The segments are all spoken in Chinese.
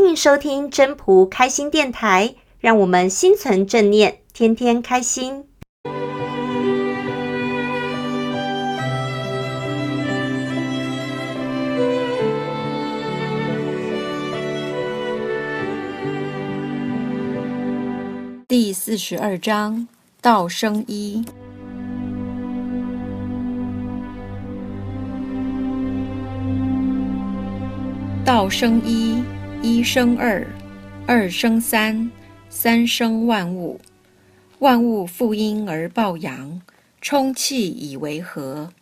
欢迎收听真仆开心电台，让我们心存正念，天天开心。第四十二章：道生一。道生一，一生二，二生三，三生万物。万物负阴而抱阳，充气以为和。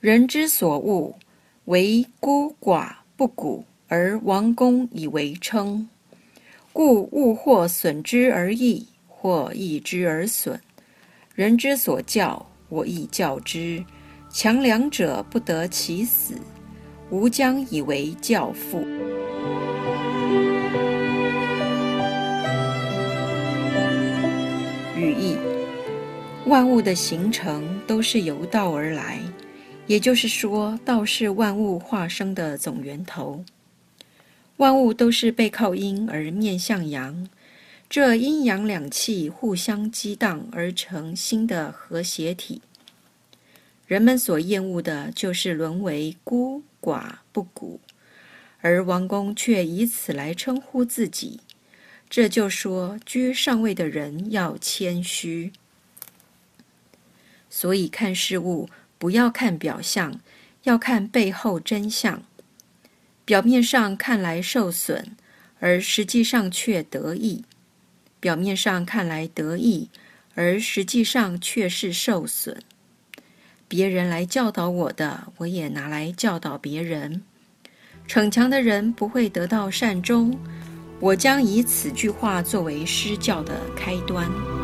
人之所恶，为孤寡不古，而王公以为称。故物或损之而益，或益之而损。人之所教，我亦教之。强梁者不得其死，吾将以为教父。万物的形成都是由道而来，也就是说，道是万物化生的总源头。万物都是背靠阴而面向阳，这阴阳两气互相激荡而成新的和谐体。人们所厌恶的就是沦为孤寡不古，而王公却以此来称呼自己。这就说居上位的人要谦虚，所以看事物不要看表象，要看背后真相。表面上看来受损，而实际上却得益；表面上看来得益，而实际上却是受损。别人来教导我的，我也拿来教导别人。逞强的人不会得到善终。我将以此句话作为施教的开端。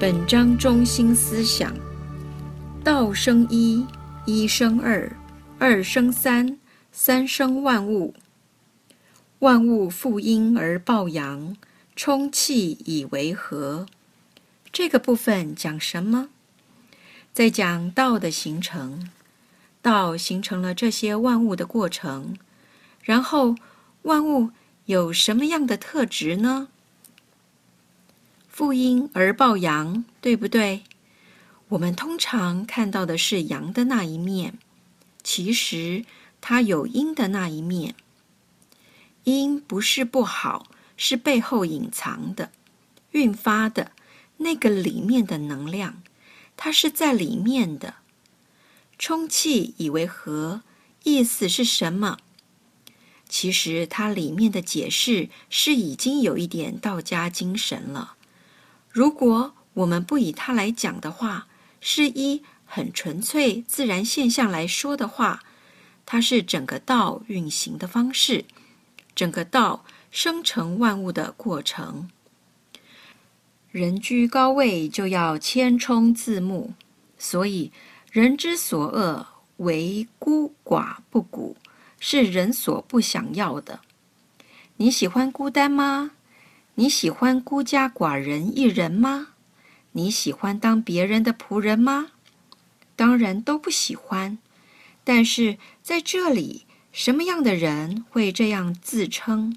本章中心思想。道生一，一生二，二生三，三生万物。万物负阴而抱阳，充气以为和。这个部分讲什么？在讲道的形成。道形成了这些万物的过程，然后万物有什么样的特质呢？负阴而抱阳，对不对？我们通常看到的是阳的那一面，其实它有阴的那一面。阴不是不好，是背后隐藏的、蕴发的那个里面的能量，它是在里面的。充气以为和，意思是什么？其实它里面的解释是已经有一点道家精神了。如果我们不以它来讲的话，是一很纯粹自然现象来说的话，它是整个道运行的方式，整个道生成万物的过程。人居高位就要谦冲自牧，所以人之所恶为孤寡不古，是人所不想要的。你喜欢孤单吗？你喜欢孤家寡人一人吗？你喜欢当别人的仆人吗？当然都不喜欢。但是在这里，什么样的人会这样自称？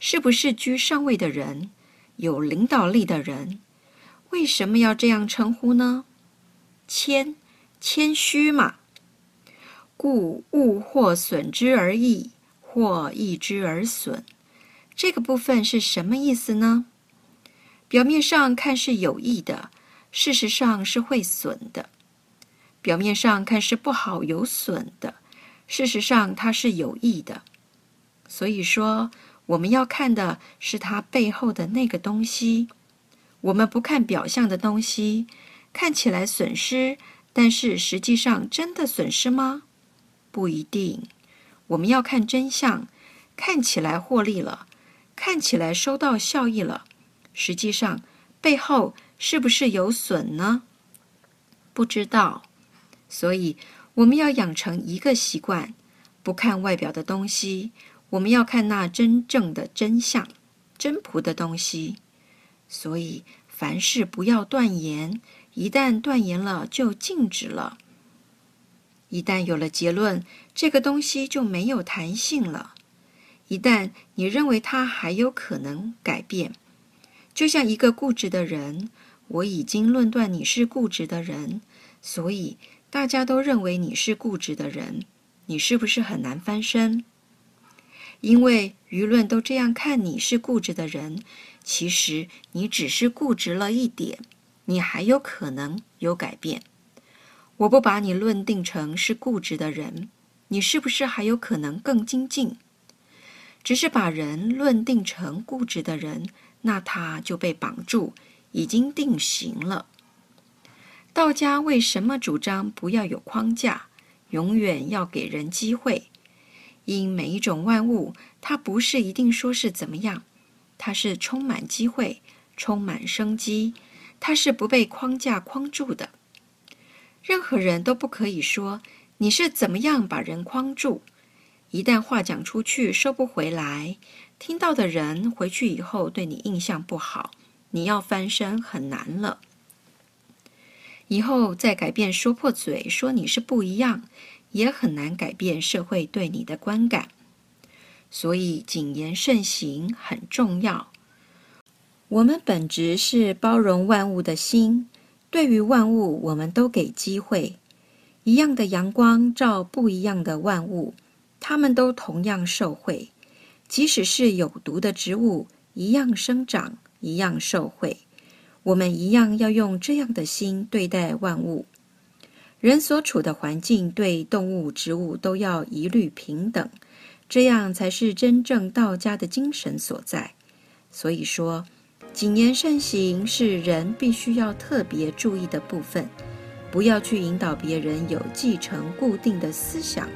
是不是居上位的人，有领导力的人？为什么要这样称呼呢？谦，谦虚嘛。故物或损之而益，或益之而损。这个部分是什么意思呢？表面上看是有益的，事实上是会损的；表面上看是不好有损的，事实上它是有益的。所以说，我们要看的是它背后的那个东西。我们不看表象的东西，看起来损失，但是实际上真的损失吗？不一定。我们要看真相，看起来获利了，看起来收到效益了。实际上，背后是不是有损呢？不知道。所以，我们要养成一个习惯，不看外表的东西，我们要看那真正的真相、真朴的东西。所以，凡事不要断言，一旦断言了，就静止了。一旦有了结论，这个东西就没有弹性了。一旦你认为它还有可能改变，就像一个固执的人，我已经论断你是固执的人，所以大家都认为你是固执的人，你是不是很难翻身？因为舆论都这样看你是固执的人，其实你只是固执了一点，你还有可能有改变。我不把你论定成是固执的人，你是不是还有可能更精进？只是把人论定成固执的人，那他就被绑住，已经定型了。道家为什么主张不要有框架，永远要给人机会？因每一种万物，它不是一定说是怎么样，它是充满机会，充满生机，它是不被框架框住的。任何人都不可以说你是怎么样把人框住。一旦话讲出去收不回来，听到的人回去以后对你印象不好，你要翻身很难了。以后再改变说破嘴说你是不一样，也很难改变社会对你的观感。所以谨言慎行很重要。我们本质是包容万物的心，对于万物我们都给机会，一样的阳光照不一样的万物。他们都同样受惠，即使是有毒的植物，一样生长，一样受惠。我们一样要用这样的心对待万物。人所处的环境对动物、植物都要一律平等，这样才是真正道家的精神所在。所以说，谨言慎行是人必须要特别注意的部分，不要去引导别人有继承固定的思想。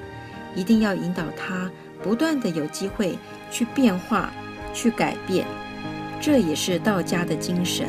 一定要引导他不断的有机会去变化、去改变，这也是道家的精神。